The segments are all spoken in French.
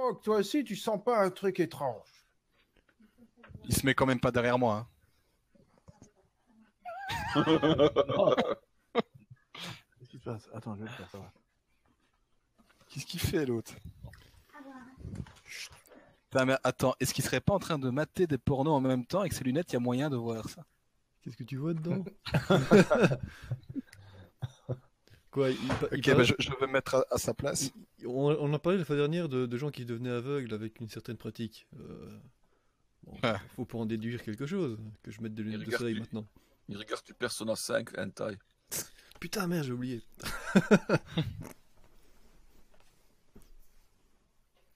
Que toi aussi, tu sens pas un truc étrange Il se met quand même pas derrière moi. hein. Qu'est-ce qui se passe? Attends, je vais le faire, ça va. Qu'est-ce qu'il fait l'autre? Putain, mais attends, est-ce qu'il serait pas en train de mater des pornos en même temps avec ses lunettes? Il y a moyen de voir ça. Qu'est-ce que tu vois dedans? Quoi il, pa- il Ok, bah, je, je vais me mettre à, à sa place. on, on a parlé la fois dernière de, de gens qui devenaient aveugles avec une certaine pratique. Euh, bon, Ouais. faut pas en déduire quelque chose. Que je mette des lunettes de soleil maintenant. Il regarde du Persona 5 hentai. Putain, merde, j'ai oublié.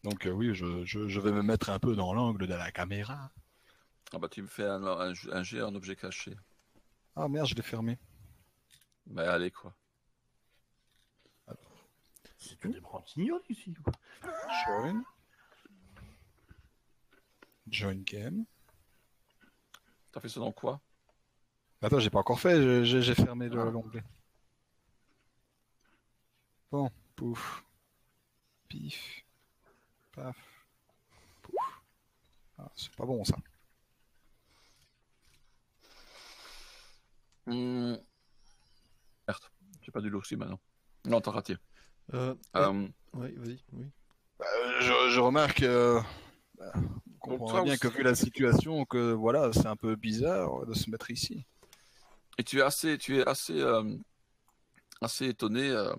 Donc euh, oui, je, je, je vais me mettre un peu dans l'angle de la caméra. Ah bah tu me fais un, un, un jet en objet caché. Ah merde, je l'ai fermé. Mais allez quoi. C'est que des branquignoles ici. quoi. Join. Join game. T'as fait ça dans quoi? Attends, j'ai pas encore fait, j'ai fermé le- Ah. l'onglet. Bon, pouf. Pif. Paf. Pouf. Ah, c'est pas bon ça. Hmm. Merde, j'ai pas du l'oxy maintenant. Non, t'as raté. Euh, Euh, ouais, vas-y, oui. Bah, euh, je, je remarque euh, bah, on comprend toi bien que vu la situation, que voilà, c'est un peu bizarre de se mettre ici. Et tu es assez, tu es assez, euh, assez étonné euh,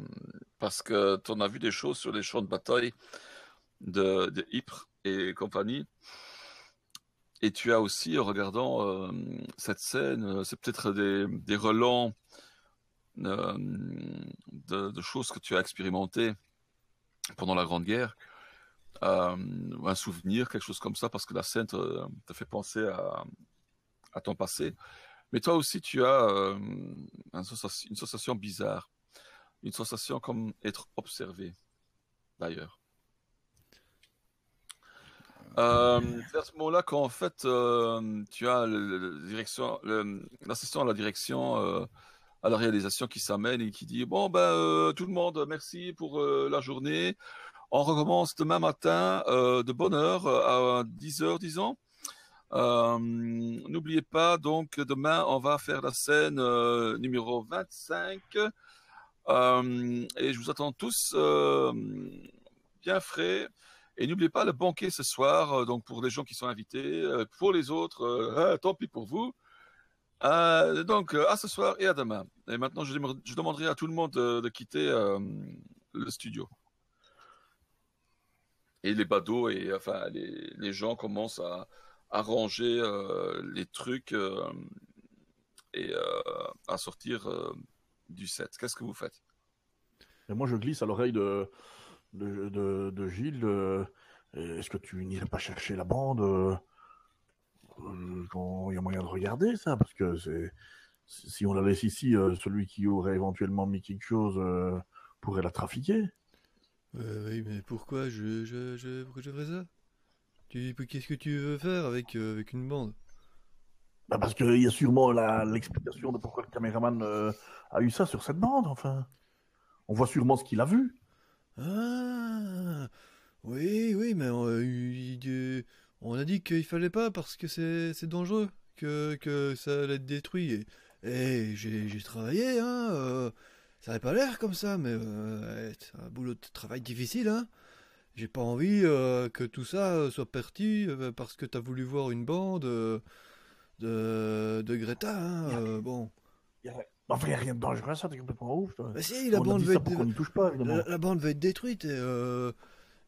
parce que tu en as vu des choses sur les champs de bataille de, de Ypres et compagnie. Et tu as aussi, en regardant euh, cette scène, euh, c'est peut-être des, des relents euh, de, choses que tu as expérimentées pendant la Grande Guerre, euh, un souvenir, quelque chose comme ça, parce que la scène te, fait penser à, ton passé. Mais toi aussi, tu as euh, une sensation bizarre, une sensation comme être observé, d'ailleurs. C'est à ce moment-là qu'en fait, tu as l'assistant à la direction, à la réalisation qui s'amène et qui dit Bon, ben, euh, tout le monde, merci pour euh, la journée. On recommence demain matin euh, de bonne heure à 10h, disons. Euh, N'oubliez pas, donc, demain, on va faire la scène numéro 25. Euh, et je vous attends tous bien frais. Et n'oubliez pas le banquet ce soir, donc pour les gens qui sont invités. Pour les autres, ah, tant pis pour vous. Euh, donc, euh, à ce soir et à demain. Et maintenant, je, dem- je demanderai à tout le monde de, de quitter euh, le studio. Et les badauds et enfin les, gens commencent à, à ranger euh, les trucs euh, et euh, à sortir euh, du set. Qu'est-ce que vous faites? Et moi, je glisse à l'oreille de, de, de, Gilles. euh, Est-ce que tu n'irais pas chercher la bande euh, euh, Il y a moyen de regarder ça, parce que c'est si on la laisse ici, euh, celui qui aurait éventuellement mis quelque chose euh, pourrait la trafiquer. Euh, oui, mais pourquoi je, je, je, pourquoi je ferais ça? Qu'est-ce que tu veux faire avec, euh, avec une bande? Bah parce qu'il y a sûrement l'explication de pourquoi le caméraman euh, a eu ça sur cette bande, enfin. On voit sûrement ce qu'il a vu. Ah Oui, oui, mais on, a dit qu'il fallait pas parce que c'est dangereux, que, que ça allait être détruit. Et, et j'ai travaillé, hein. euh, ça n'avait pas l'air comme ça, mais euh, c'est un boulot de travail difficile, hein. J'ai pas envie euh, que tout ça soit perdu parce que t'as voulu voir une bande de, de Greta, hein. bon. Y a- Enfin, il n'y a rien de dangereux à ça, t'es complètement ouf. toi. Bah si, la on bande va être, pas, la, la bande va être détruite et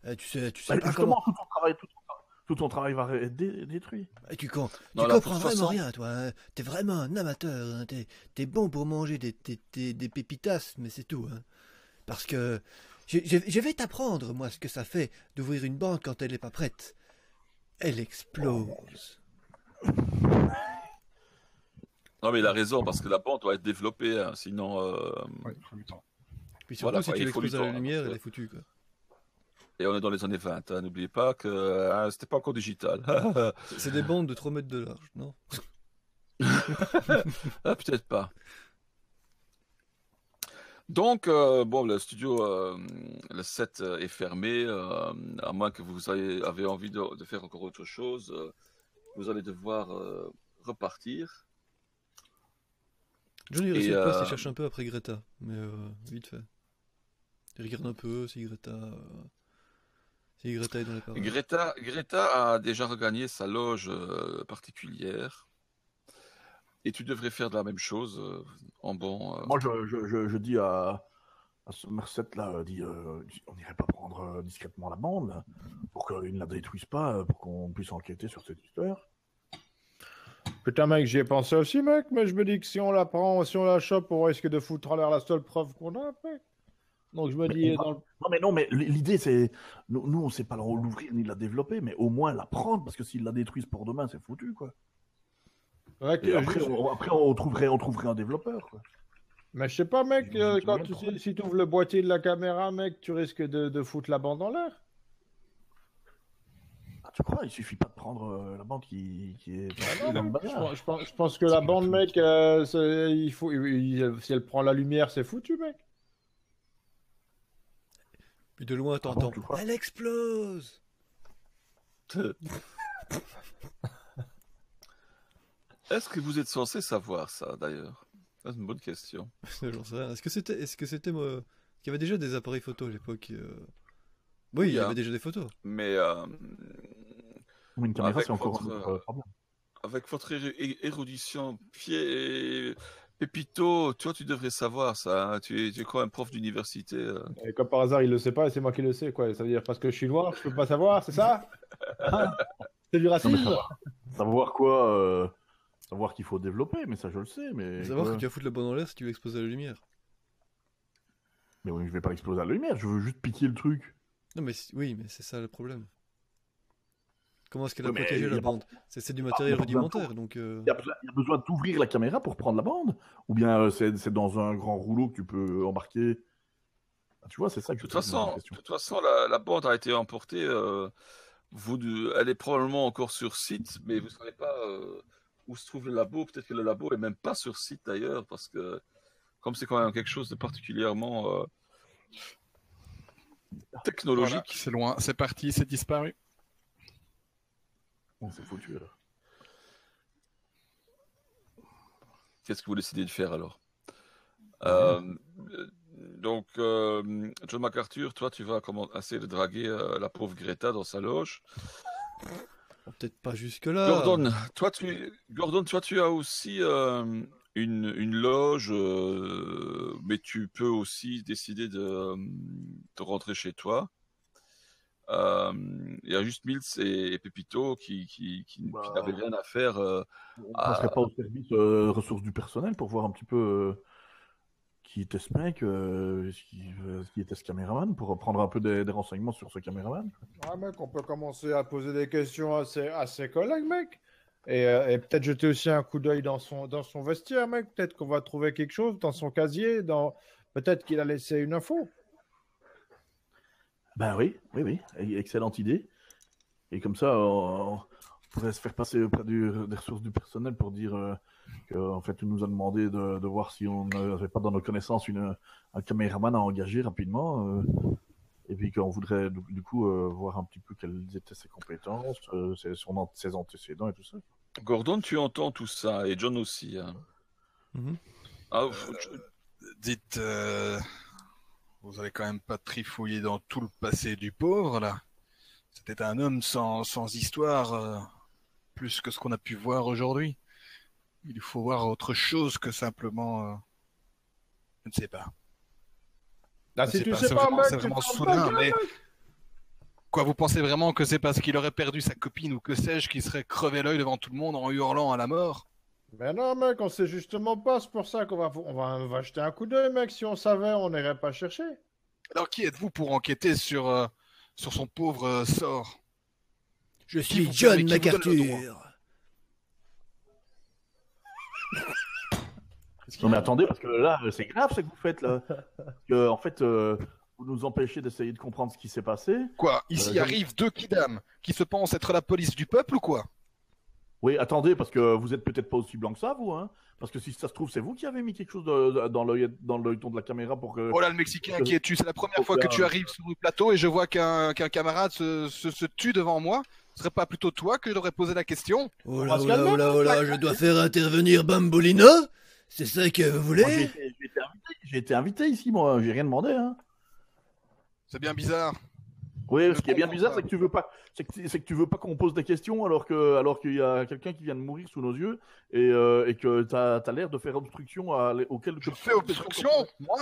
eh, tu sais, tu sais Bah, pas justement, comment. tout ton travail, tout tout ton travail va être dé- détruit. Et tu, com- Non, tu là, comprends vraiment rien, toi. hein. T'es vraiment un amateur. hein. T'es, t'es bon pour manger des, des, des, des pépitas, mais c'est tout. hein. Parce que je, je, je vais t'apprendre, moi, ce que ça fait d'ouvrir une banque quand elle n'est pas prête. Elle explose. Non, mais il a raison, parce que la bande doit être développée, hein, sinon. euh, Ouais, il faut du temps. Puis surtout, Voilà, si quoi, tu l'exposes à la temps, lumière, elle est foutue, quoi. Et on est dans les années 20, hein, n'oubliez pas que euh, c'était pas encore digital. C'est- des bandes de 3 mètres de large, non? Ah, Peut-être pas. Donc, euh, bon, le studio, euh, le set est fermé, euh, à moins que vous ayez, avez envie de, de faire encore autre chose. vous allez devoir repartir. Johnny Et, reste place, euh, il cherche un peu après Greta, mais vite fait. Il regarde un peu si Greta, si Greta est dans les parages. Greta, Greta a déjà regagné sa loge euh, particulière. Et tu devrais faire de la même chose euh, en bon. euh, Moi, je, je, je, je dis à, à ce Merced là, euh, dit, euh, on n'irait pas prendre euh, discrètement la bande pour qu'ils ne la détruisent pas, pour qu'on puisse enquêter sur cette histoire. Putain, mec, j'y ai pensé aussi, mec, mais je me dis que si on la prend, si on la chope, on risque de foutre en l'air la seule preuve qu'on a, mec. Donc je me Mais dis, on va- dans le- Non, mais non, mais l'idée c'est, nous, nous on sait pas l'ouvrir ni la développer, mais au moins la prendre parce que s'ils la détruisent pour demain, c'est foutu quoi. euh, après, on, après on trouverait, on trouverait un développeur quoi. mais je sais pas, mec, euh, quand tu, si, tu ouvres le boîtier de la caméra, mec, tu risques de, de foutre la bande en l'air. Ah, tu crois? Il suffit pas de prendre euh, la bande qui, qui est. Ah non, je, pense, je pense- je pense que la bande, mec, euh, il faut, il- il- si elle prend la lumière, c'est foutu, mec. Puis de loin, bon, t'entends. Elle explose Est-ce que vous êtes censé savoir ça d'ailleurs? C'est une bonne question. Est-ce que c'était, est-ce que c'était moi Il y avait déjà des appareils photo à l'époque. euh, Oui, il y hein. avait déjà des photos. Mais euh, une caméra, Avec c'est encore euh, avec votre érudition, pied et Pépito, toi tu devrais savoir ça. hein. Tu, es, tu es quoi, un prof d'université euh? Et comme par hasard, il le sait pas et c'est moi qui le sais, quoi. Ça veut dire parce que je suis noir, je peux pas savoir, c'est ça? Hein C'est du racisme savoir, savoir quoi euh, Savoir qu'il faut développer, mais ça je le sais. Mais, Faut savoir que tu vas foutre la bande en l'air si tu veux exploser la lumière. mais oui, je vais pas exploser la lumière, je veux juste piquer le truc. Non, mais oui, mais c'est ça le problème. Comment est-ce qu'elle a protégé la bande? C'est c'est du matériel rudimentaire, donc. euh, Il y a besoin, il y a besoin d'ouvrir la caméra pour prendre la bande Ou bien euh, c'est dans un grand rouleau que tu peux embarquer Ah, Tu vois, c'est ça que De je toute te pose la façon, de toute façon la, la bande a été emportée. euh, vous, de- elle est probablement encore sur site, mais vous ne savez pas euh, où se trouve le labo. Peut-être que le labo est même pas sur site d'ailleurs, parce que comme c'est quand même quelque chose de particulièrement euh, Voilà, technologique. c'est loin, c'est parti, c'est disparu. Bon, c'est foutu alors. Qu'est-ce que vous décidez de faire alors? Euh, Donc, euh, John MacArthur, toi, tu vas comment, essayer de draguer euh, la pauvre Greta dans sa loge. Peut-être pas jusque-là. Gordon, toi, tu, Gordon, toi, tu as aussi euh, une, une loge, euh, mais tu peux aussi décider de, de rentrer chez toi. Euh, Il y a juste Mills et, et Pepito qui, qui, qui, qui Bah. n'avaient rien à faire. euh, On Ah. passerait pas au service euh, ressources du personnel pour voir un petit peu euh, qui était ce mec, euh, qui, euh, qui était ce caméraman, pour prendre un peu des, des renseignements sur ce caméraman. Ah, mec, on peut commencer à poser des questions à ses, à ses collègues, mec. Et, euh, et peut-être jeter aussi un coup d'œil dans son, dans son vestiaire, mec. Peut-être qu'on va trouver quelque chose dans son casier. Dans... Peut-être qu'il a laissé une info. Ben oui, oui, oui, excellente idée. Et comme ça, on, on pourrait se faire passer auprès du- des ressources du personnel pour dire euh, qu'en fait, on nous a demandé de, de voir si on n'avait pas dans nos connaissances une, un caméraman à engager rapidement. euh, et puis qu'on voudrait du, du coup euh, voir un petit peu quelles étaient ses compétences, euh, ses, son ant- ses antécédents et tout ça. Gordon, tu entends tout ça, et John aussi. hein. Mhm. Ah, faut- Dites, euh, vous allez quand même pas trifouiller dans tout le passé du pauvre, là. C'était un homme sans, sans histoire, euh, plus que ce qu'on a pu voir aujourd'hui. Il faut voir autre chose que simplement... euh, Je ne sais pas. Là, Je si sais tu pas, sais c'est pas, vraiment- mec, tu soudain, mais- mec. Quoi, vous pensez vraiment que c'est parce qu'il aurait perdu sa copine ou que sais-je qui serait crevé l'œil devant tout le monde en hurlant à la mort? Mais non, mec, on sait justement pas. C'est pour ça qu'on va, on va, on va jeter un coup d'œil, mec. Si on savait, on n'irait pas chercher. Alors qui êtes-vous pour enquêter sur, euh, sur son pauvre euh, sort? Je suis John MacArthur. Non mais attendez, parce que là, c'est grave ce que vous faites là. Que, en fait, euh, vous nous empêchez d'essayer de comprendre ce qui s'est passé. Quoi? Ici Euh, arrivent deux kidam qui se pensent être la police du peuple ou quoi? Oui, attendez, parce que vous êtes peut-être pas aussi blanc que ça, vous, hein Parce que si ça se trouve, c'est vous qui avez mis quelque chose de- dans l'œil dans de la caméra pour que. Oh là, le Mexicain, qui es-tu C'est la première fois que tu arrives sur le plateau et je vois qu'un qu'un camarade se, se, se tue devant moi. Ce serait pas plutôt toi que j'aurais posé la question? Oh là, oh là, oh là, oh là, je dois faire intervenir Bambolino C'est ça que vous voulez? Été, j'ai été invité, j'ai été invité ici, moi, j'ai rien demandé, hein. C'est bien bizarre. Oui, ce qui est bien bizarre, c'est que tu veux pas, c'est que, tu veux pas qu'on pose des questions alors que, alors qu'il y a quelqu'un qui vient de mourir sous nos yeux et, euh, et que t'as as, l'air de faire obstruction à, aux quelques Je fais obstruction, moi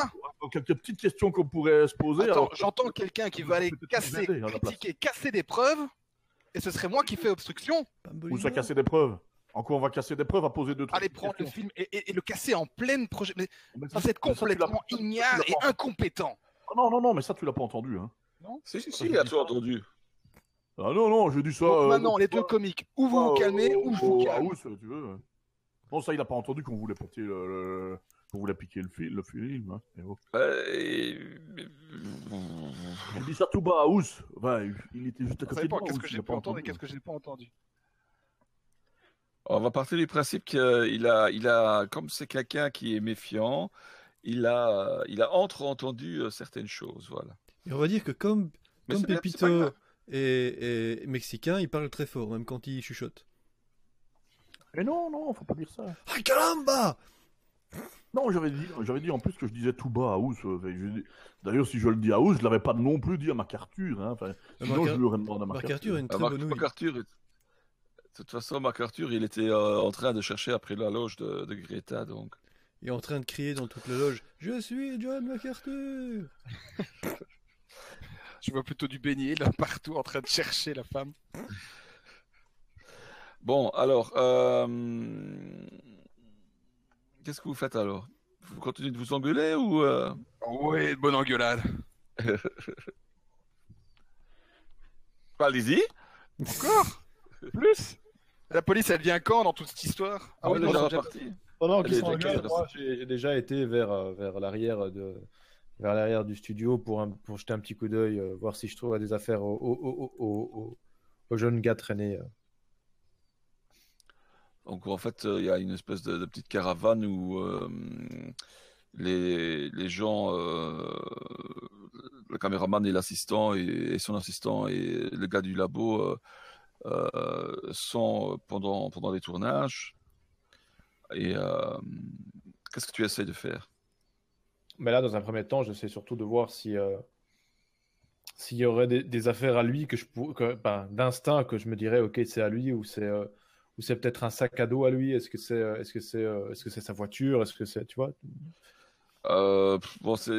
quelques petites questions qu'on pourrait se poser. Attends, alors que- j'entends quelqu'un qui va aller casser, place. critiquer, casser des preuves, et ce serait moi qui fais obstruction. Ou ça casser des preuves. En quoi on va casser des preuves à poser deux Aller petites prendre le film et, et- et le casser en pleine projet. Mais Mais ça, vous êtes complètement ça, ignare et incompétent. Ah Non, non, non, mais ça, tu l'as pas entendu. Hein. Si, si, si, il a tout entendu. Ah non, non, j'ai dit ça. Donc euh, maintenant, les deux comiques, ou vous vous calmez, au- ou je vous à calme. Ous, tu veux. Non, ça, il a pas entendu qu'on voulait porter le, le- qu'on voulait piquer le, fil, le film. Hein. Et oh. Euh, Il dit ça tout bas à Ous. Enfin, il était juste à côté de moi. qu'est-ce que j'ai pu pas entendre et entendu. qu'est-ce que je n'ai pas entendu. On va partir du principe qu'il a, il a, comme c'est quelqu'un qui est méfiant, il a, il a entre-entendu euh, certaines choses, voilà. Et on va dire que comme, Mais comme Pépito est, est mexicain, il parle très fort, même quand il chuchote. Mais non, non, faut pas dire ça. Ah caramba Non, j'avais dit, j'avais dit en plus que je disais tout bas à Ous. euh, D'ailleurs, si je le dis à Ous, je l'avais pas non plus dit à MacArthur. Hein. Enfin, sinon, Marc- je lui aurais demandé à MacArthur. Une Ah, très Marc, bonne de toute façon, MacArthur, il était euh, en train de chercher après la loge de, de Greta, donc. Il est en train de crier dans toute la loge Je suis John MacArthur Je vois plutôt du beignet là partout en train de chercher la femme. Bon, alors, euh, qu'est-ce que vous faites alors? Vous continuez de vous engueuler ou euh, Oui, bonne engueulade. Allez-y. Encore? Plus? La police, elle vient quand dans toute cette histoire? Ah oui, non, déjà reparti. Pendant qu'ils est sont en gueule, moi, j'ai j'ai déjà été vers, euh, vers l'arrière de vers l'arrière du studio pour, pour jeter un petit coup d'œil, euh, voir si je trouve des affaires au, au, au, au, au- au jeune gars traîné. euh. Donc en fait, euh, il y a une espèce de, petite caravane où les, les gens, le caméraman et l'assistant et, son assistant et le gars du labo sont pendant, pendant les tournages. Et qu'est-ce que tu essaies de faire? Mais là, dans un premier temps, j'essaie surtout de voir si euh, s'il y aurait des, des affaires à lui que je pour- que, ben, d'instinct que je me dirais ok c'est à lui ou c'est euh, ou c'est peut-être un sac à dos à lui. Est-ce que c'est euh, est-ce que c'est est-ce que c'est sa voiture? Est-ce que c'est tu vois? Euh, bon, c'est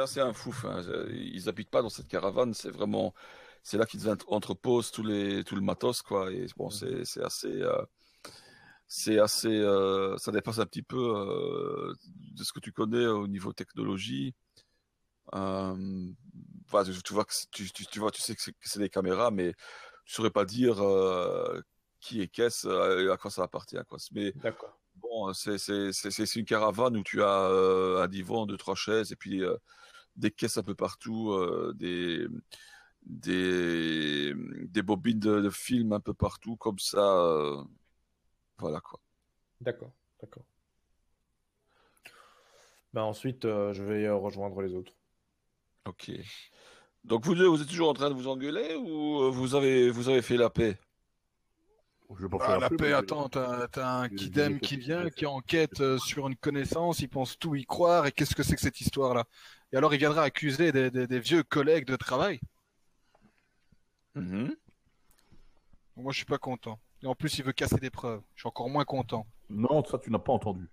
assez un fouf. hein. Ils habitent pas dans cette caravane. C'est vraiment, c'est là qu'ils entreposent tous les tout le matos, quoi. Et bon, c'est c'est assez, euh, c'est assez, euh, ça dépasse un petit peu euh, de ce que tu connais au niveau technologie. Euh, tu, tu vois que tu, tu, tu vois, tu sais que c'est des caméras, mais tu saurais pas dire qui est qu'est-ce, à quoi ça appartient, quoi. Mais. Bon, c'est une caravane où tu as un divan, deux, trois chaises, et puis des caisses un peu partout, des, des, des bobines de, de films un peu partout, comme ça. Voilà quoi. D'accord, d'accord. Ben ensuite, euh, je vais euh, rejoindre les autres. Ok. Donc vous deux, vous êtes toujours en train de vous engueuler ou euh, vous avez, vous avez fait la paix? Je vais pas Ah, faire la paix, mais- attends, t'as t'as un Kidem qui vient, qui enquête euh, sur une connaissance, il pense tout y croire, et qu'est-ce que c'est que cette histoire-là? Et alors il viendra accuser des, des- des vieux collègues de travail Mhm. Moi je suis pas content. Et en plus il veut casser des preuves, je suis encore moins content. Non, ça, tu n'as pas entendu.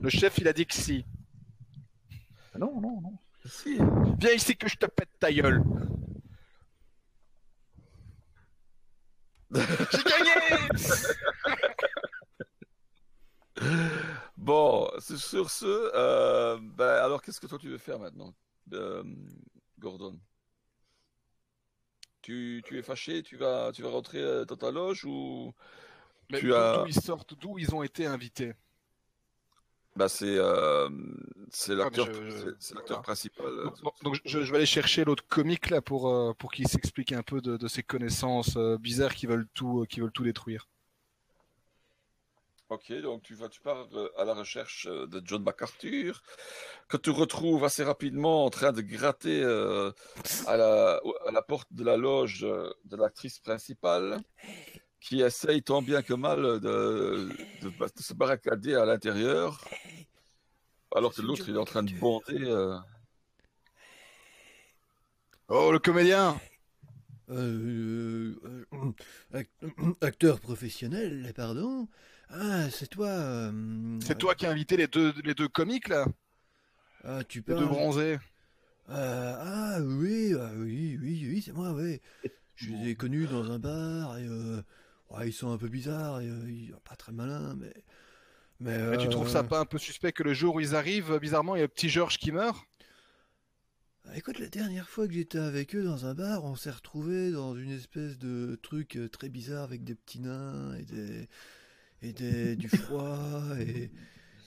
Le chef il a dit que si. Ah Non, non, non. Si. Viens ici que je te pète ta gueule. J'ai gagné Bon, c'est sur ce, euh, ben, alors qu'est-ce que toi tu veux faire maintenant, euh, Gordon? Tu, tu es fâché, tu vas, tu vas rentrer euh, dans ta loge ou Mais Tu d'où as- d'où ils sortent, d'où ils ont été invités? Bah, c'est euh, c'est l'acteur mais je- je- c'est- l'acteur voilà. principal. euh, Donc, donc- donc, je, je vais aller chercher l'autre comique là pour, euh, pour qu'il s'explique un peu de, de ses connaissances euh, bizarres qui veulent tout, qui veulent tout détruire. Ok, donc tu vas, tu pars euh, à la recherche euh, de John MacArthur, que tu retrouves assez rapidement en train de gratter euh, à, la, porte de la loge de l'actrice principale, qui essaye tant bien que mal de, se barricader à l'intérieur, alors que l'autre est en train de bander. euh. Oh, le comédien act- acteur professionnel, pardon. Ah, c'est toi. euh, C'est toi qui as invité les deux, les deux comiques là Ah, tu Les parles. deux bronzés Euh, ah oui, ah, oui, oui, oui, c'est moi, oui. Je les ai connus dans un bar et euh, ouais, ils sont un peu bizarres, et, ils sont pas très malins, mais. Mais tu trouves ça pas un peu suspect que le jour où ils arrivent, bizarrement, il y a le petit Georges qui meurt ah, Écoute, la dernière fois que j'étais avec eux dans un bar, on s'est retrouvés dans une espèce de truc très bizarre avec des petits nains et des et des du froid et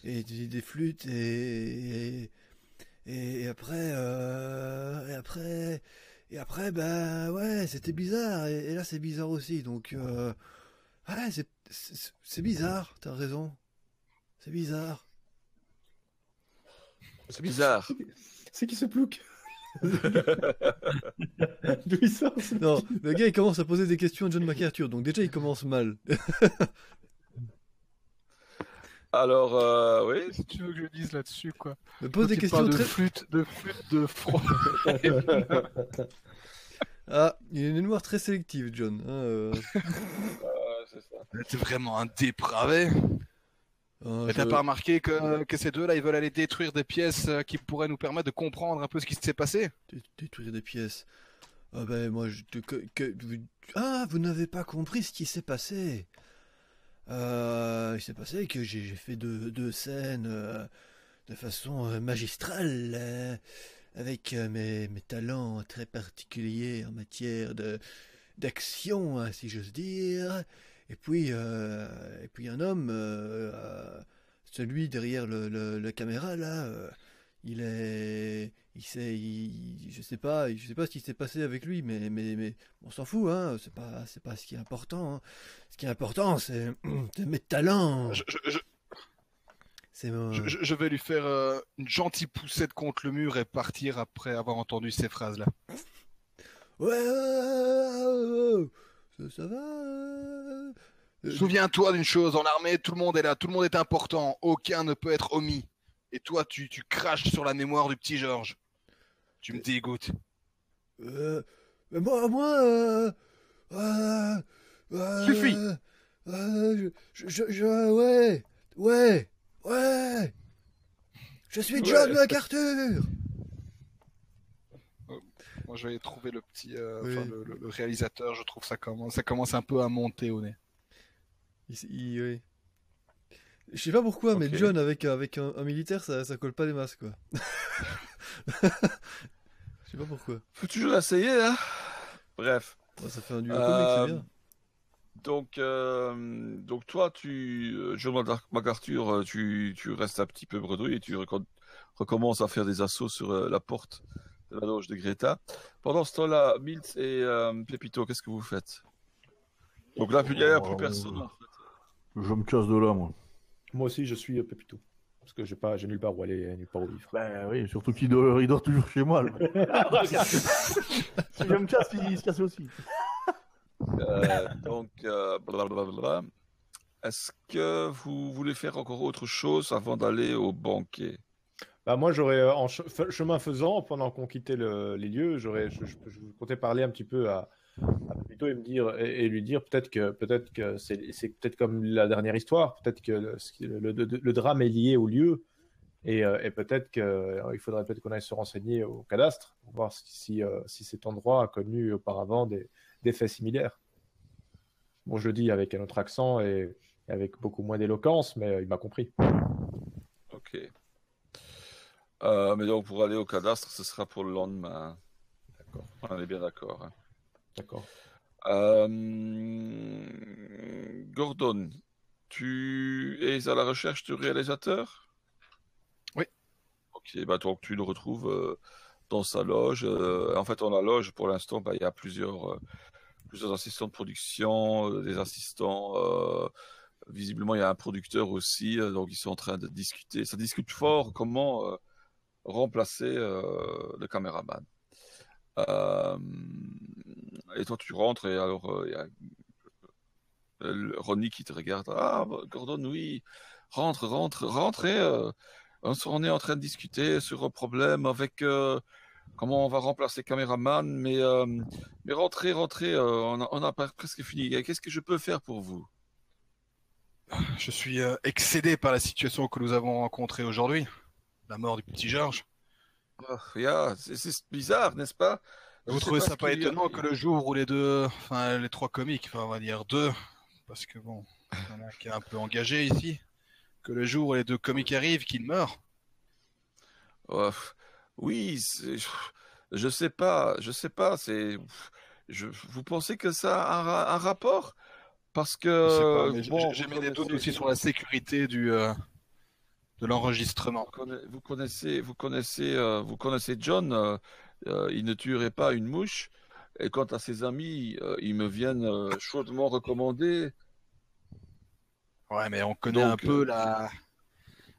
et des, des flûtes et et, et après euh, et après et après bah ouais c'était bizarre. Et, et là c'est bizarre aussi. Donc euh, ouais c'est c'est bizarre. T'as raison. C'est bizarre. C'est bizarre. C'est qui sort ce- non le gars il commence à poser des questions à John MacArthur. Donc déjà il commence mal Alors, euh, oui, Si tu veux que je dise là-dessus, quoi. il pose des questions parle de très flûte, de flûte, de froid. ah il a une mémoire très sélective John hein, euh. euh, c'est ça. T'es vraiment un dépravé. Ah, Mais t'as je- pas remarqué que, que ces deux-là, ils veulent aller détruire des pièces euh, qui pourraient nous permettre de comprendre un peu ce qui s'est passé? Dé- Détruire des pièces. Ah ben moi je te... que- que- Ah vous n'avez pas compris ce qui s'est passé. Euh, il s'est passé que j'ai fait deux, deux scènes euh, de façon euh, magistrale avec mes, mes talents très particuliers en matière de d'action hein, si j'ose dire. Et puis et puis un homme, celui derrière le, le- caméra là. il est il je sais pas je sais pas ce qui s'est passé avec lui mais mais mais on s'en fout hein c'est pas c'est pas ce qui est important hein. ce qui est important c'est mes talents je, je- je- c'est mon je- je- je vais lui faire euh, une gentille poussette contre le mur et partir après avoir entendu ces phrases-là. ouais, ouais, ouais, ouais, ça, ça va euh, Souviens-toi d'une chose, en armée, tout le monde est là, tout le monde est important, aucun ne peut être omis. Et toi, tu, tu craches sur la mémoire du petit Georges. Tu me dégoûtes. euh, mais moi moi euh, euh, euh, Suffit. euh, je, je, je- ouais ouais ouais je suis John Ouais. MacArthur Moi, je vais trouver le petit, euh, Oui. le, le- le réalisateur. Je trouve ça commence, ça commence un peu à monter au nez. Il, il- oui. Je sais pas pourquoi, mais. John avec, avec un, un militaire, ça, ça colle pas des masses, quoi. Je sais pas pourquoi. Faut toujours essayer, hein. Bref. Ça fait un duo Euh, comique, c'est bien. Donc, euh, donc toi, tu, euh, John Mac- MacArthur, tu, tu restes un petit peu bredouille et tu reco- recommences à faire des assauts sur euh, la porte de la loge de Greta. Pendant ce temps-là, Milt et euh, Pepito, qu'est-ce que vous faites? Donc là, il n'y a plus personne. en fait. Je me casse de là, moi. Moi aussi, je suis Pépito. Parce que j'ai pas, j'ai nulle part où aller, euh, nulle part où vivre. Ben oui, surtout qu'il dort, il dort toujours chez moi. si je me casse, il se casse aussi. Euh, donc, euh, blablabla. Est-ce que vous voulez faire encore autre chose avant d'aller au banquet Bah moi, j'aurais, euh, en chemin faisant, pendant qu'on quittait le- les lieux, j'aurais, je, je- je comptais parler un petit peu à, à Pépito et me dire et, et lui dire peut-être que, peut-être que c'est, peut-être comme la dernière histoire, peut-être que le, ce qui- le, le- le drame est lié au lieu et, euh, et peut-être qu'il faudrait peut-être qu'on aille se renseigner au cadastre, pour voir si, si, euh, si cet endroit a connu auparavant des, des faits similaires. Bon, je le dis avec un autre accent et, et avec beaucoup moins d'éloquence, mais euh, il m'a compris. Ok. Euh, mais donc, pour aller au cadastre, ce sera pour le lendemain. D'accord. On est bien d'accord. hein. D'accord. Euh, Gordon, tu es à la recherche du réalisateur? Ok, bah donc tu le retrouves euh, dans sa loge. Euh, en fait, dans la loge, pour l'instant, bah, il y a plusieurs, plusieurs assistants de production, des assistants. euh, visiblement, il y a un producteur aussi. donc, ils sont en train de discuter. Ça discute fort comment euh, remplacer euh, le caméraman. Euh, et toi, tu rentres et alors euh, il y a euh, Ronnie qui te regarde. Ah, bah, Gordon, oui, rentre, rentre, rentrez. euh, on est en train de discuter sur un problème avec euh, comment on va remplacer caméraman, mais, euh, mais rentrez, rentrez, euh, on a, on a presque fini. Qu'est-ce que je peux faire pour vous? Je suis euh, excédé par la situation que nous avons rencontrée aujourd'hui. La mort du petit Georges. Yeah, c'est bizarre, n'est-ce pas? Vous trouvez pas ça pas a- étonnant que le jour où les deux, enfin les trois comiques, enfin on va dire deux, parce que bon, il y en a qui est un peu engagé ici, que le jour où les deux comiques arrivent, qu'ils meurent. Euh, oui, je sais pas, je sais pas. C'est, je, vous pensez que ça a un, ra- un rapport? Parce que bon, j'ai mis des doutes aussi sur la sécurité du euh, de l'enregistrement. Vous conna- vous connaissez, vous connaissez, euh, vous connaissez John. euh, euh, il ne tuerait pas une mouche. Et quant à ses amis, euh, ils me viennent euh, chaudement recommander. Ouais, mais on connaît Donc, un peu euh, la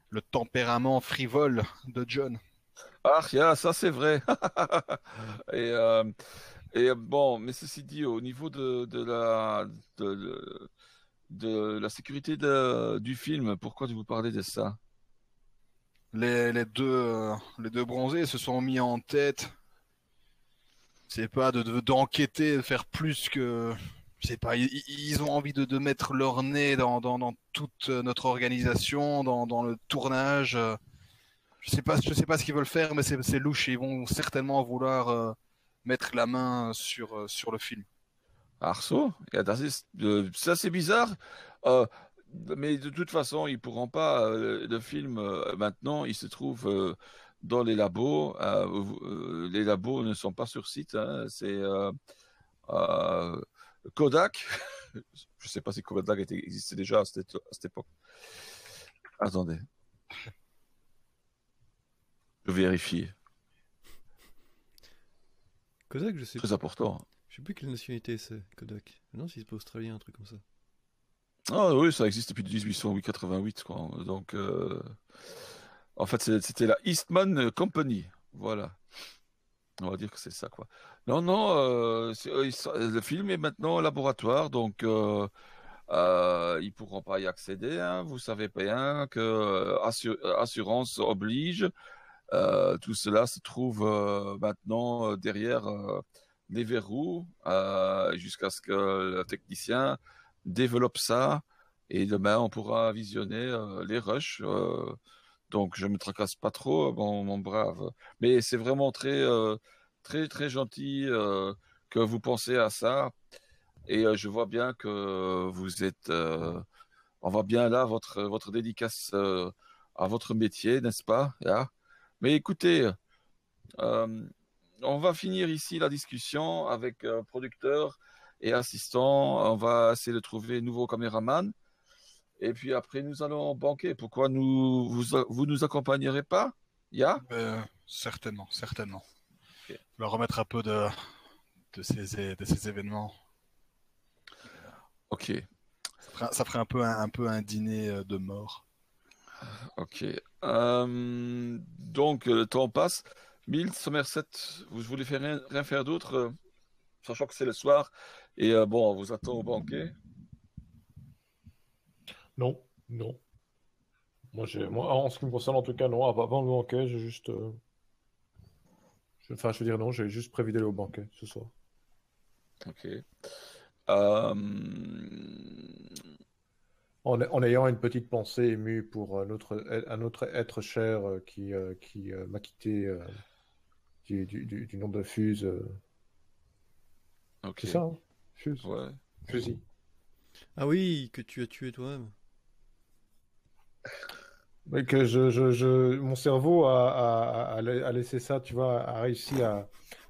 le tempérament frivole de John. Ah, yeah, ça c'est vrai. Et, euh, et bon, mais ceci dit, au niveau de, de la de, de- de la sécurité de- du film, pourquoi vous parlez de ça? Les, les deux euh, les deux bronzés se sont mis en tête. C'est pas de de- d'enquêter, de faire plus que sais pas. Ils, ont envie de, de mettre leur nez dans, dans, dans toute notre organisation, dans, dans le tournage. Je sais pas je sais pas ce qu'ils veulent faire, mais c'est c'est louche. Ils vont certainement vouloir euh, mettre la main sur euh, sur le film. Arceau? Ça c'est bizarre. Mais de toute façon, ils pourront pas. euh, le film euh, maintenant, il se trouve euh, dans les labos. Les labos ne sont pas sur site. hein, c'est Kodak. Je sais pas si Kodak était, existait déjà à cette, à cette époque. Attendez. Je vérifie. Kodak, je sais, Très important. je sais plus quelle nationalité c'est, Kodak. Non, si c'est pas australien, un truc comme ça. Ah oui, ça existe depuis 1888, quoi. Donc, euh, en fait, c'était la Eastman Company. Voilà. On va dire que c'est ça, quoi. Non, non, euh, euh, le film est maintenant au laboratoire, donc euh, ils pourront pas y accéder. hein. Vous savez bien que euh, assu- assurance oblige. Tout cela se trouve maintenant derrière des verrous jusqu'à ce que le technicien développe ça et demain on pourra visionner euh, les rushs. euh, donc je me tracasse pas trop, mon, mon brave. Mais c'est vraiment très, euh, très, très gentil euh, que vous pensez à ça. Et euh, je vois bien que vous êtes, euh, on voit bien là votre, votre dédicace euh, à votre métier, n'est-ce pas? Mais écoutez, euh, on va finir ici la discussion avec euh, producteur et assistant. On va essayer de trouver un nouveau caméraman. Et puis après, nous allons banquer. Pourquoi nous, vous, vous nous accompagnerez pas? Ya? Euh, certainement, certainement. Ok. Leur remettre un peu de de ces de ces événements. Ok, Ça ferait, ça ferait un peu un, un peu un dîner euh, de mort. ok. Euh, donc, le temps passe. Milt, Somerset, vous voulez faire rien, rien faire d'autre, sachant que c'est le soir. Et euh, bon, on vous attend au banquet. Non, non. Moi, j'ai, moi, en ce qui me concerne, en tout cas, non. Avant le banquet, j'ai juste. euh, Enfin, je veux dire, non, j'ai juste prévu d'aller au banquet ce soir. Ok. Euh, En, en ayant une petite pensée émue pour un autre, un autre être cher qui, qui m'a quitté du, du, du- du nom de Fuse. C'est ça, hein Fuse. Ouais. Fusil. Ah oui, que tu as tué toi-même. Mais que je, je, je, mon cerveau a, a, a, a laissé ça, tu vois, a réussi à,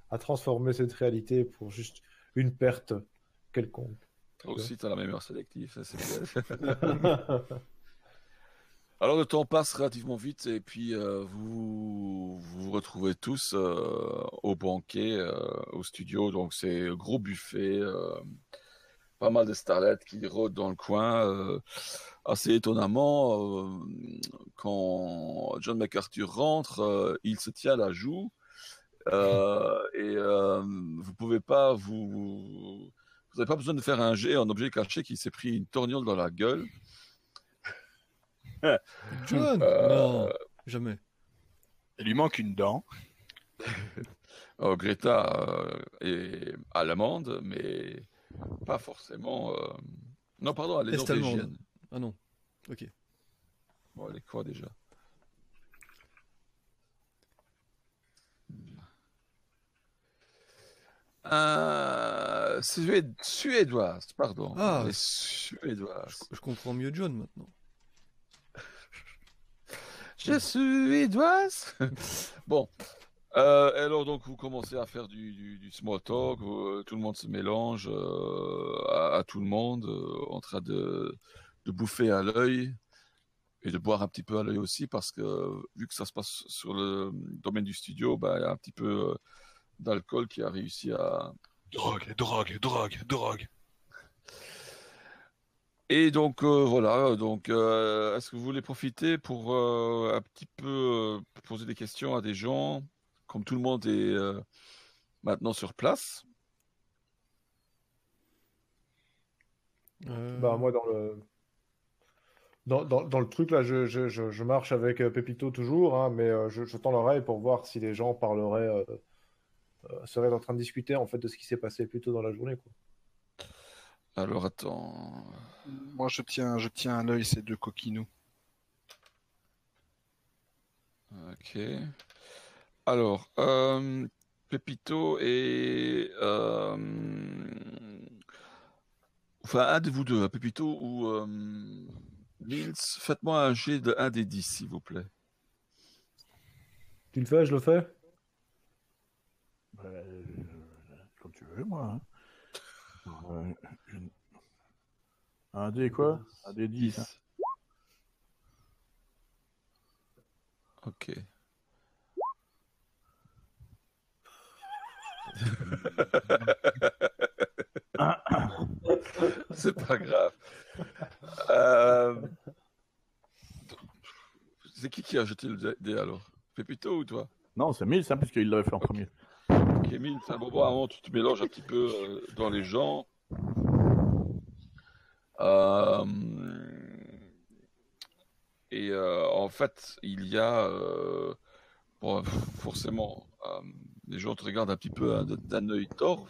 à transformer cette réalité pour juste une perte quelconque. Toi aussi, tu as la mémoire sélective. ça, c'est bien. Alors le temps passe relativement vite et puis euh, vous retrouvez tous euh, au banquet, euh, au studio. Donc c'est un gros buffet, euh, pas mal de starlets qui rôdent dans le coin. assez étonnamment, quand John MacArthur rentre, il se tient la joue euh, et euh, vous pouvez pas vous, vous n'avez pas besoin de faire un jet en objet caché qui s'est pris une torgnole dans la gueule. John Euh, Non, jamais. Il lui manque une dent. Euh, Greta euh, est allemande, mais pas forcément. euh, Non, pardon, elle est Est-allemande. norvégienne. Ah non. Ok. Bon, elle est quoi déjà? Euh, suéd- Suédoise, pardon. Ah. Elle est suédoise. Je comprends mieux John maintenant. Je suis suédoise Bon. Euh, alors donc vous commencez à faire du, du, du small talk, euh, tout le monde se mélange euh, à, à tout le monde, euh, en train de, de bouffer à l'œil et de boire un petit peu à l'œil aussi parce que vu que ça se passe sur le domaine du studio, bah, il y a un petit peu euh, d'alcool qui a réussi à... Drogue, drogue, drogue, drogue. Et donc euh, voilà, donc euh, est-ce que vous voulez profiter pour euh, un petit peu euh, poser des questions à des gens, comme tout le monde est euh, maintenant sur place? Euh, Bah, moi, dans le, dans, dans, dans le truc, là, je, je, je, je marche avec Pépito toujours, hein, mais euh, je, je tends l'oreille pour voir si les gens parleraient, euh, euh, seraient en train de discuter en fait de ce qui s'est passé plus tôt dans la journée, quoi. Alors attends. Moi, je tiens, je tiens à l'œil ces deux coquinous. Ok. Alors, euh, Pepito et... euh, enfin, un de vous deux, hein, Pepito ou euh, Nils, faites-moi un jet de 1 des 10, s'il vous plaît. Tu le fais, je le fais? Ben, euh, comme tu veux, moi. hein. Un dé quoi? Un dé 10. hein. Ok. C'est pas grave. Euh, C'est qui qui a jeté le dé alors? Pépito ou toi? Non, c'est 1000, ça, puisqu'il l'avait fait en premier. Kémine, c'est un bon moment, tu te mélanges un petit peu euh, dans les gens. Euh, et euh, en fait, il y a bon, forcément les gens te regardent un petit peu hein, d'un œil torve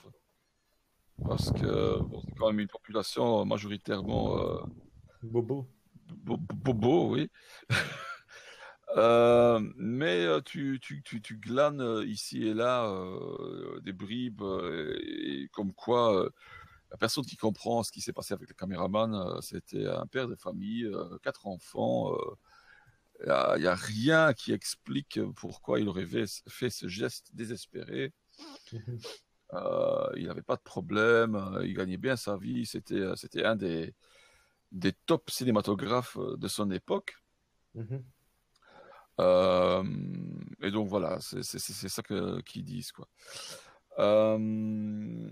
parce que bon, c'est quand même une population majoritairement Bobo. bo- bo- bobo, oui. Euh, mais euh, tu, tu, tu, tu glanes euh, ici et là euh, des bribes, et, comme quoi euh, la personne qui comprend ce qui s'est passé avec le caméraman, c'était un père de famille, quatre enfants. Il n'y a, rien qui explique pourquoi il aurait fait, ce geste désespéré. Il n'avait pas de problème, il gagnait bien sa vie, c'était un des, des top cinématographes de son époque. Mhm. Euh, et donc voilà, c'est ça que- qu'ils disent quoi. Euh,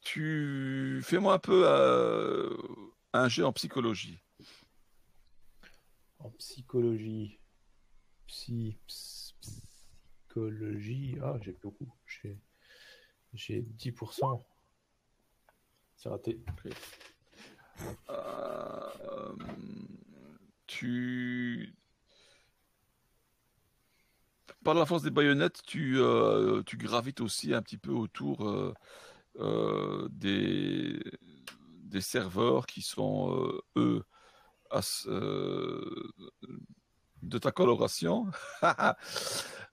tu fais-moi un peu euh, un jet en psychologie. En psychologie. Psy, ps- psychologie. Ah, j'ai beaucoup. J'ai, j'ai 10%. C'est raté. Euh, tu par la force des baïonnettes, tu, euh, tu gravites aussi un petit peu autour euh, euh, des, des serveurs qui sont, euh, eux, euh, de ta coloration.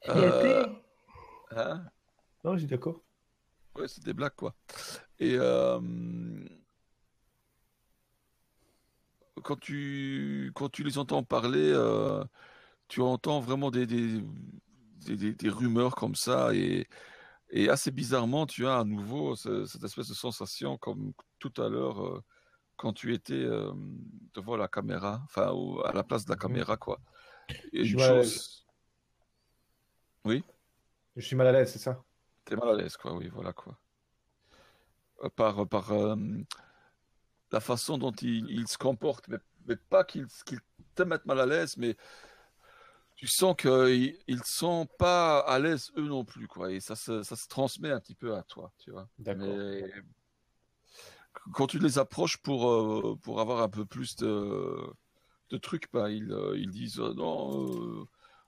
Euh, hein? Non, j'ai d'accord. Ouais, c'est des blagues, quoi. Et euh, quand tu, quand tu les entends parler, euh, tu entends vraiment des, des, des, des- des rumeurs comme ça. Et, et assez bizarrement, tu as à nouveau ce- cette espèce de sensation, comme tout à l'heure, euh, quand tu étais euh, devant la caméra, enfin au- à la place de la Mhm. caméra, quoi. Et une suis mal à chose, oui, Je suis mal à l'aise, c'est ça? T'es mal à l'aise, quoi. Oui, voilà, quoi. Par, par la façon dont il, il se comporte, mais, mais pas qu'il qu'il te mette mal à l'aise, mais tu sens qu'ils ils sont pas à l'aise eux non plus, quoi. Et ça se, ça se transmet un petit peu à toi, tu vois. D'accord. Mais quand tu les approches pour, euh, pour avoir un peu plus de, de trucs, bah, ils, euh, ils disent euh, non,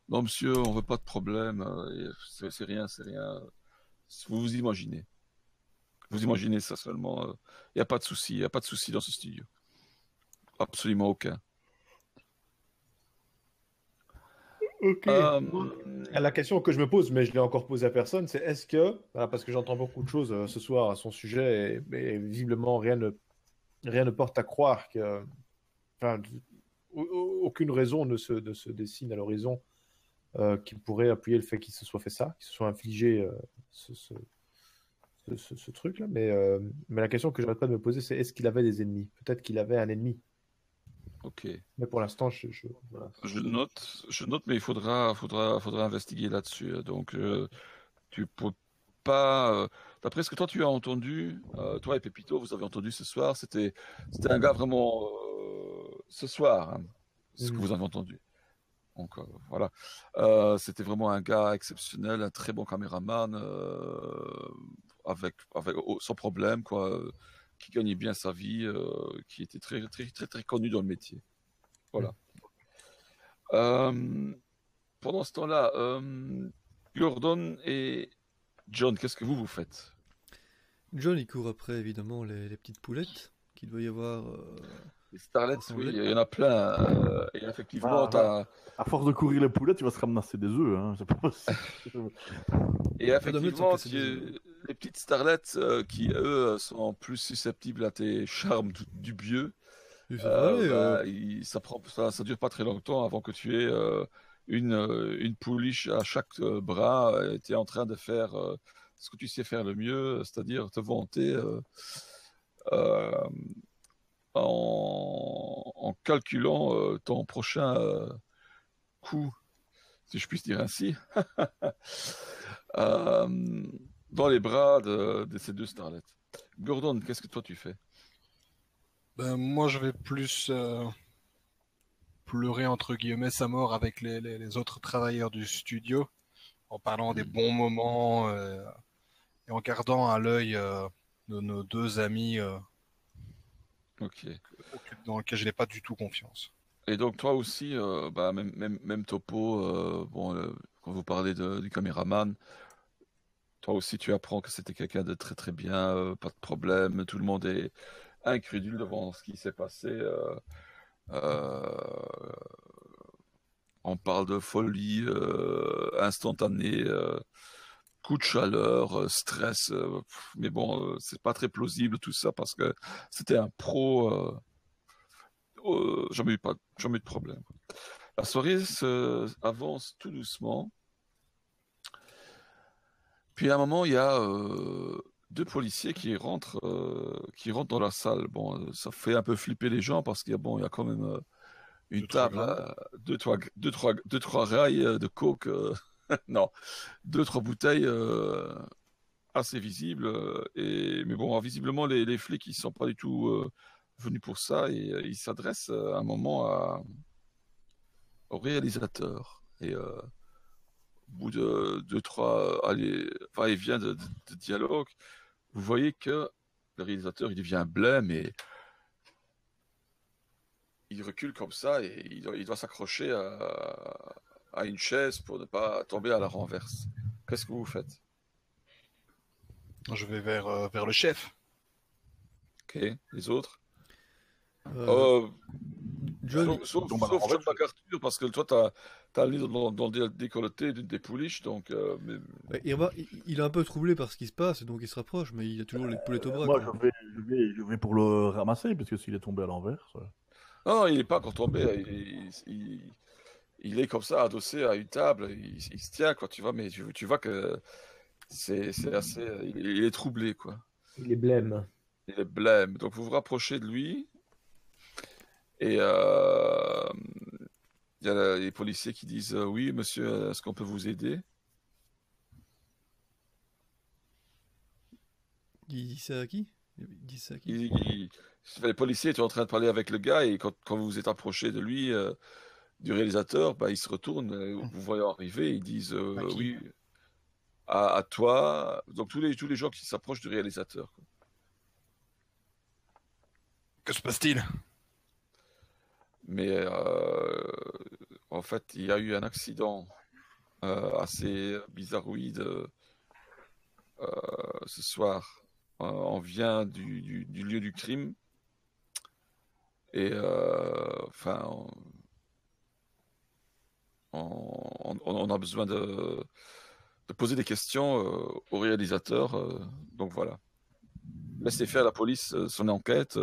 non, monsieur, on veut pas de problème, c'est c'est rien, c'est rien. Vous vous imaginez. Vous imaginez ça seulement. Il n'y a pas de souci, il n'y a pas de souci dans ce studio. Absolument aucun. Ok. Euh, La question que je me pose, mais je l'ai encore posée à personne, c'est est-ce que, parce que j'entends beaucoup de choses euh, ce soir à son sujet, et, et visiblement rien ne, rien ne porte à croire que, enfin, aucune raison ne se, ne se dessine à l'horizon euh, qui pourrait appuyer le fait qu'il se soit fait ça, qu'il se soit infligé euh, ce, ce, ce- ce- ce truc-là. Mais, euh, mais la question que j'arrête pas de me poser, c'est est-ce qu'il avait des ennemis? Peut-être qu'il avait un ennemi, ok. mais pour l'instant, je, je- voilà. Je note, je note, mais il faudra, faudra, faudra investiguer là-dessus. Donc, euh, tu peux pas. euh, D'après ce que toi tu as entendu, euh, toi et Pépito, vous avez entendu ce soir, c'était, c'était un gars vraiment ce soir, hein, ce que Mhm. vous avez entendu. Donc euh, voilà, Euh, c'était vraiment un gars exceptionnel, un très bon caméraman, euh, avec, avec sans problème quoi, euh, qui gagnait bien sa vie, euh, qui était très, très, très, très connu dans le métier. Voilà. Euh, pendant ce temps-là, euh, Gordon et John, qu'est-ce que vous vous faites? John, il court après, évidemment, les, les petites poulettes qu'il doit y avoir. euh, Les Starlets, oui, il y en a plein. euh, et effectivement, Ah, À force de courir les poulets, tu vas se ramasser des œufs. Hein. C'est pas possible. et effectivement, tu- les petites Starlets euh, qui, eux, sont plus susceptibles à tes charmes du- dubieux, ça euh, bah, euh, il- ça, prend, ça, ça dure pas très longtemps avant que tu aies euh, une, une pouliche à chaque bras et tu es en train de faire ce que tu sais faire le mieux, c'est-à-dire te vanter en, en calculant ton prochain coup, si je puis dire ainsi, euh, dans les bras de, de ces deux starlets. Gordon, qu'est-ce que toi tu fais? Ben, moi, je vais plus euh, pleurer entre guillemets sa mort avec les, les- les autres travailleurs du studio, en parlant des bons moments euh, et en gardant à l'œil euh, nos, nos deux amis Ok. dans lesquels je n'ai pas du tout confiance. Et donc toi aussi, euh, bah, même, même, même topo, euh, bon, euh, quand vous parlez de- du caméraman, toi aussi tu apprends que c'était quelqu'un de très très bien, euh, pas de problème, tout le monde est incrédule devant ce qui s'est passé. euh, euh, on parle de folie instantanée, coup de chaleur, stress, mais bon, c'est pas très plausible tout ça parce que c'était un pro. jamais eu pas, jamais eu de problème. La soirée se avance tout doucement. Puis à un moment, il y a euh, deux policiers qui rentrent, euh, qui rentrent dans la salle. Bon, euh, ça fait un peu flipper les gens parce qu'il y a bon, il y a quand même une Deux, table, deux, trois, deux, trois, deux, trois rails de coke. non, deux, trois bouteilles assez visibles. et mais bon, visiblement les, les flics ils sont pas du tout venus pour ça et ils s'adressent à un moment à, au réalisateur. Et bout de deux, trois allez, va-et-vient de, de, de dialogue, vous voyez que le réalisateur il devient blême et il recule comme ça et il doit, il doit s'accrocher à, à une chaise pour ne pas tomber à la renverse. Qu'est-ce que vous faites? Je vais vers, euh, vers le chef. Ok, les autres? Euh, Euh, John, Sauf, sauf, sauf John. MacArthur, parce que toi, t'as as le nez dans, dans le décolleté d'une des pouliches, donc. euh, mais- ouais, il, remarque- il- il est un peu troublé par ce qui se passe, et donc il se rapproche, mais il a toujours les poulettes au bras. Moi, je vais, je, vais, je vais pour le ramasser, parce que s'il est tombé à l'envers. ça- Non, il n'est pas encore tombé. Il, il- il est comme ça, adossé à une table. Il, il se tient, quoi, tu vois, mais tu, tu vois que c'est c'est assez. Il, il est troublé, quoi. Il est blême. Il est blême. Donc vous vous rapprochez de lui Et euh, il y a la- les policiers qui disent euh, Oui, monsieur, est-ce qu'on peut vous aider? Il dit ça à qui? Il dit ça à qui? Il- il- Les policiers étaient en train de parler avec le gars et quand, quand vous vous êtes approché de lui, euh, du réalisateur, bah, ils se retournent, euh, vous voyant arriver, ils disent euh, À Oui, à, à toi. Donc tous les, tous les gens qui s'approchent du réalisateur. quoi. Que se passe-t-il? Mais euh, en fait, il y a eu un accident euh, assez bizarroïde euh, ce soir. On vient du, lieu du crime. Et enfin, on, a besoin de, poser des questions au réalisateur. donc voilà. Laissez faire la police son enquête.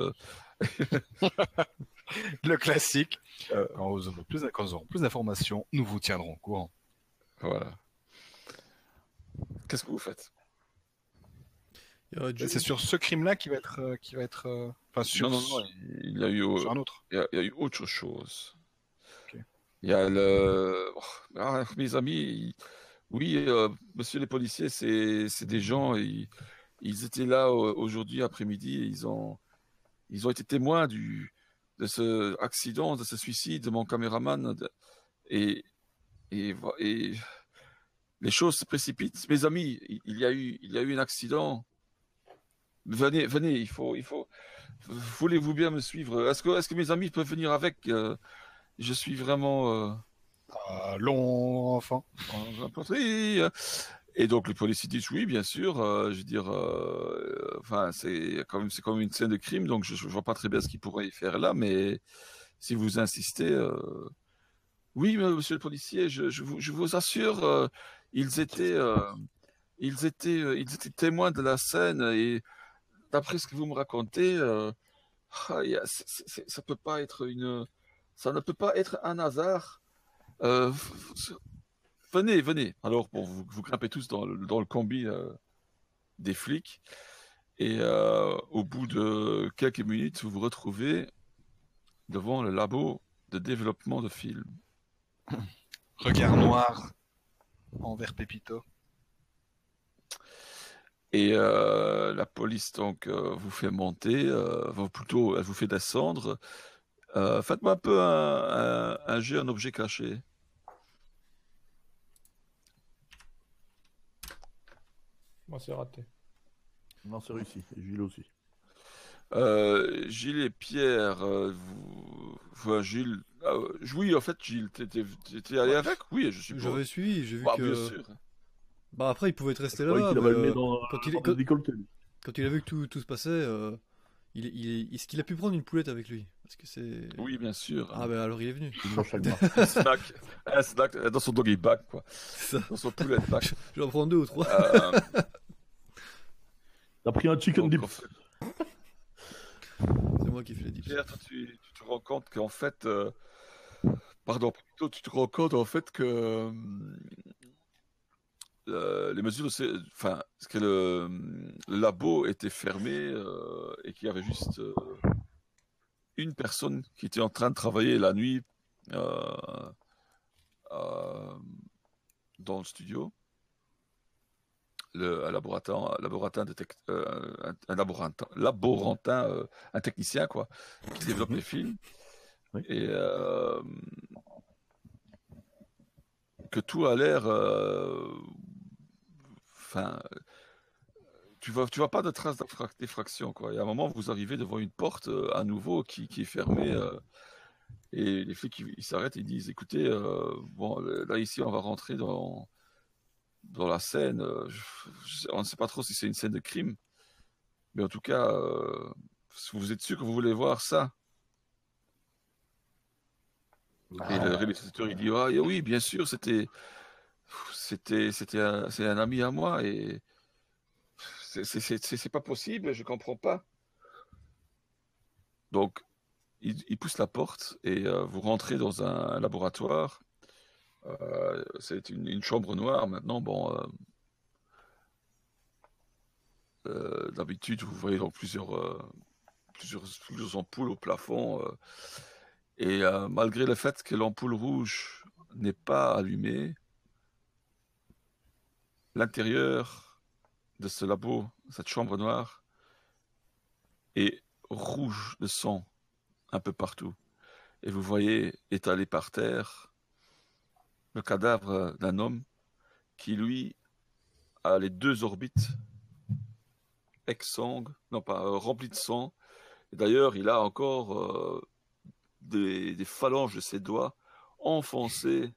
Le classique. Euh. Quand plus, nous aurons plus d'informations, nous vous tiendrons au courant. voilà. Qu'est-ce que vous faites? C'est sur ce crime-là qui va être, euh, qui va être, euh, enfin sur, Non, non, non, il y a eu, sur un autre. il y a, il y a eu autre chose. Il y a le. oh, ah, mes amis, oui, euh, monsieur les policiers, c'est des gens, ils, ils étaient là aujourd'hui après-midi, et ils ont, ils ont été témoins du, de ce accident, de ce suicide de mon caméraman. de- et, et, et les choses se précipitent. Mes amis, il y a eu, il y a eu un accident. Venez, venez, il faut, il faut. Voulez-vous bien me suivre? Est-ce que, est-ce que mes amis peuvent venir avec Euh, Je suis vraiment euh, Ah, long enfant. Et donc les policiers disent oui, bien sûr. euh, je veux dire, euh, c'est quand même, c'est comme une scène de crime, donc je, je vois pas très bien ce qu'ils pourraient y faire là, mais si vous insistez, euh, oui, monsieur le policier, je, vous, assure, ils étaient, ils étaient, ils étaient témoins de la scène et d'après ce que vous me racontez, ah, peut pas être une, ça ne peut pas être un hasard. Venez, venez. Alors, bon, vous, vous grimpez tous dans le, dans le combi euh, des flics. Et euh, au bout de quelques minutes, vous vous retrouvez devant le labo de développement de films. Regard noir envers Pépito. Et euh, la police donc vous fait monter, enfin, plutôt elle vous fait descendre. Faites-moi un peu un, un, un objet caché. Moi, c'est raté. Non, c'est réussi. Et Gilles aussi. Euh, Gilles et Pierre, euh, vous, enfin, Gilles, ah, euh, oui, en fait, Gilles, t'étais t'étais allé avec? Oui, je suppose. J'avais suivi, j'ai vu Bah, que. bien sûr. Bah après, il pouvait être resté là. mais, euh, dans, quand il quand-. Quand il a vu que tout, tout se passait, euh, il, il, est-ce qu'il a pu prendre une poulette avec lui? Parce que c'est. Oui, bien sûr. Ah ben alors il est venu. Un snack, un snack dans son doggy bag, quoi. Ça. Dans son poulet bag. J'en prends deux ou trois. Euh, T'as pris un chicken dip. C'est moi qui fais les dips. Pierre, toi, tu, tu te rends compte qu'en fait, euh, pardon, plutôt, tu te rends compte en fait que hum, euh, les mesures, de enfin, ce que le, le labo était fermé euh, et qu'il y avait juste euh, une personne qui était en train de travailler la nuit euh, euh, dans le studio. Le, un laborantin, un laborantin, euh, un, un laborantin, laborantin, euh, un technicien quoi, qui développe les films. Oui. Et euh, que tout a l'air. euh, Enfin. tu vois, tu vois pas de traces d'effraction, quoi. Et à un moment, vous arrivez devant une porte euh, à nouveau qui, qui est fermée. euh, et les flics, ils s'arrêtent, ils disent, écoutez, euh, bon, là ici, on va rentrer dans dans la scène. euh, je- on ne sait pas trop si c'est une scène de crime, mais en tout cas, euh, vous êtes sûr que vous voulez voir ça? Et le réalisateur, il dit, ah, oui, bien sûr, c'était, c'était, c'était un, c'est un ami à moi et c'est, c'est, c'est, c'est- c'est pas possible, je comprends pas. Donc, il, il pousse la porte et euh, vous rentrez dans un laboratoire. Euh, c'est une, chambre noire maintenant. Euh, euh, d'habitude, vous voyez plusieurs, plusieurs, ampoules au plafond. Et malgré le fait que l'ampoule rouge n'est pas allumée, l'intérieur de ce labo, cette chambre noire, est rouge de sang un peu partout. Et vous voyez étalé par terre le cadavre d'un homme qui, lui, a les deux orbites exsangues, non pas euh, remplies de sang. Et D'ailleurs, il a encore euh, des, des phalanges de ses doigts enfoncées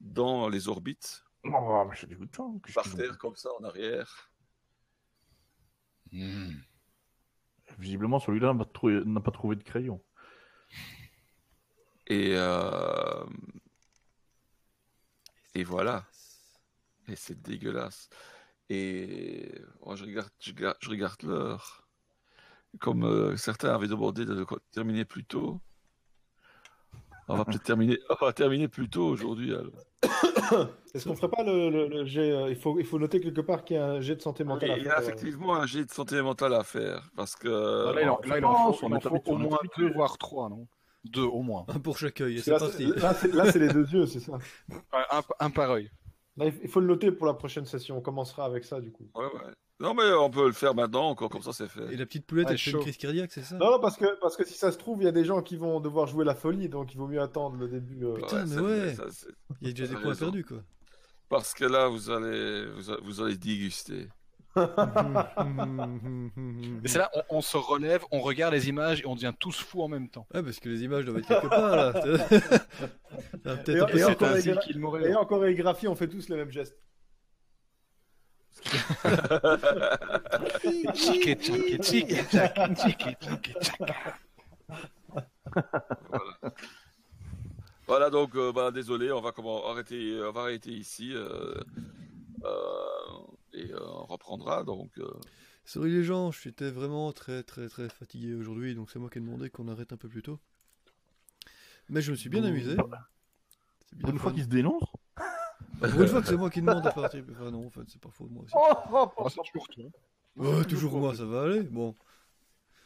dans les orbites, Oh, mais j'ai dégoûtant. par terre comme ça en arrière. Hmm. Visiblement, celui-là n'a pas trouvé- n'a pas trouvé de crayon. Et, euh, et voilà. Et c'est dégueulasse. Et moi, je regarde, je regarde, je regarde l'heure. Comme euh, certains avaient demandé de terminer plus tôt. On va peut-être terminer, on va terminer plus tôt aujourd'hui. Est-ce qu'on ferait pas le, le- le jet euh, il, faut, il faut noter quelque part qu'il y a un jet de santé mentale à Il y faire. a effectivement un jet de santé mentale à faire. Parce que. Là, il en- Là, il en Oh, faut, il en au moins deux, voire trois, non? Deux au moins. Un pour chaque œil, c'est là, parti. c'est- là, les deux yeux, c'est ça. Un, un, un par œil. Là, il faut le noter pour la prochaine session. On commencera avec ça, du coup. Ouais, ouais. Non, mais on peut le faire maintenant, encore comme ça, c'est fait. Et la petite poulette, Ouais, elle fait une chaud. crise cardiaque, c'est ça? Non, non, parce que, parce que si ça se trouve, il y a des gens qui vont devoir jouer la folie, donc il vaut mieux attendre le début. euh. Putain, mais ouais. Il y a déjà des points perdus, quoi. Parce que là, vous allez, vous allez déguster. Mais c'est là, on, on se relève, on regarde les images et on devient tous fous en même temps. Ouais, parce que les images doivent être quelque part, là. Et- peut-être un peu et Et en chorégraphie, on fait tous tchaké, tchaké. Voilà. Voilà, donc, euh, bah, désolé, on va comment, arrêter, on va arrêter ici. euh, euh, et euh, on reprendra. Donc, euh, Sorry les gens, j'étais vraiment très très très fatigué aujourd'hui, donc c'est moi qui ai demandé qu'on arrête un peu plus tôt. Mais je me suis bien amusé. C'est bien Pour une fois qu'il se dénonce. Pour une fois que c'est moi qui demande à partir. Enfin non, en fait, c'est pas faux de moi aussi. Oh, c'est toujours toi. Ouais, toujours moi, ça va aller. Bon.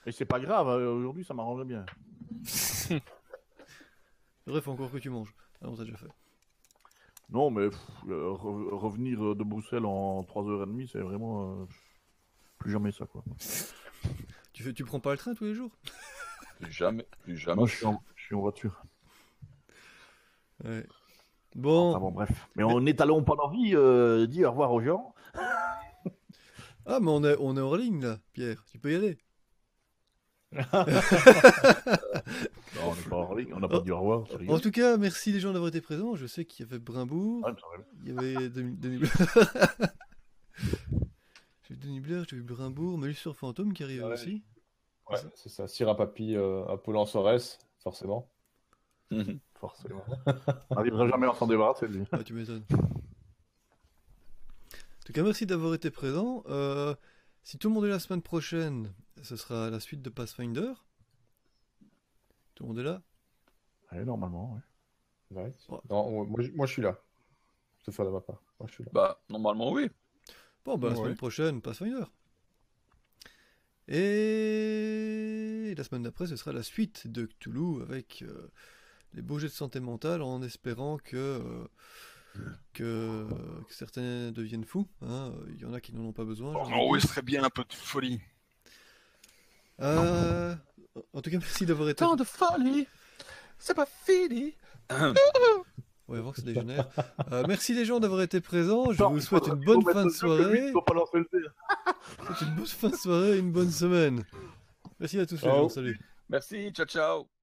Et c'est pas grave, euh, aujourd'hui ça m'arrangerait bien. Bref, encore que tu manges. Ah non, t'as déjà fait. Non, mais pff, euh, re- revenir de Bruxelles en 3h30, c'est vraiment. euh, plus jamais ça, quoi. Tu, fais, tu prends pas le train tous les jours? Plus jamais, plus jamais. Moi, je suis en, je suis en voiture. Ouais. Bon. Enfin bon, bref. Mais on n'étalons pas l'envie, euh, dis au revoir aux gens. Ah, mais on est, on est hors ligne là, Pierre. Tu peux y aller. On n'a pas dit au revoir. En tout cas, merci les gens d'avoir été présents. Je sais qu'il y avait Brimbourg, il y avait Denis Blair. J'ai vu Denis Blair, j'ai vu Brimbourg, Malus sur Fantôme qui arrive Ouais. aussi. Ouais, c'est ça. Syrah Papi, euh, Apollon Sorès, forcément. Forcément. on n'arrivera jamais à s'en débarrasser, lui. Ah, tu m'étonnes. En tout cas, merci d'avoir été présent. Euh, si tout le monde est la semaine prochaine, ce sera la suite de Pathfinder. Tout le monde est là? Ouais, normalement, ouais. Ouais. Ouais. Non, on- moi, je- moi, je suis là. Je te fais de ma part. Moi, je suis là. Bah, normalement, oui. Bon, bah, la Ouais. semaine prochaine, Pathfinder. Et la semaine d'après, ce sera la suite de Cthulhu avec euh, les beaux jets de santé mentale en espérant que, euh, que, que certains deviennent fous. hein. Il y en a qui n'en ont pas besoin. j'en ai Oh, il serait bien un peu de folie. Euh, en tout cas, merci d'avoir été. de folie, c'est pas fini. On va voir que ça dégénère. Euh, merci les gens d'avoir été présents. Je Non, vous souhaite une bonne fin de soirée. faut pas lancer le dé. Je vous souhaite une bonne fin de soirée et une bonne semaine. Merci à tous les gens. Salut. Merci, ciao, ciao.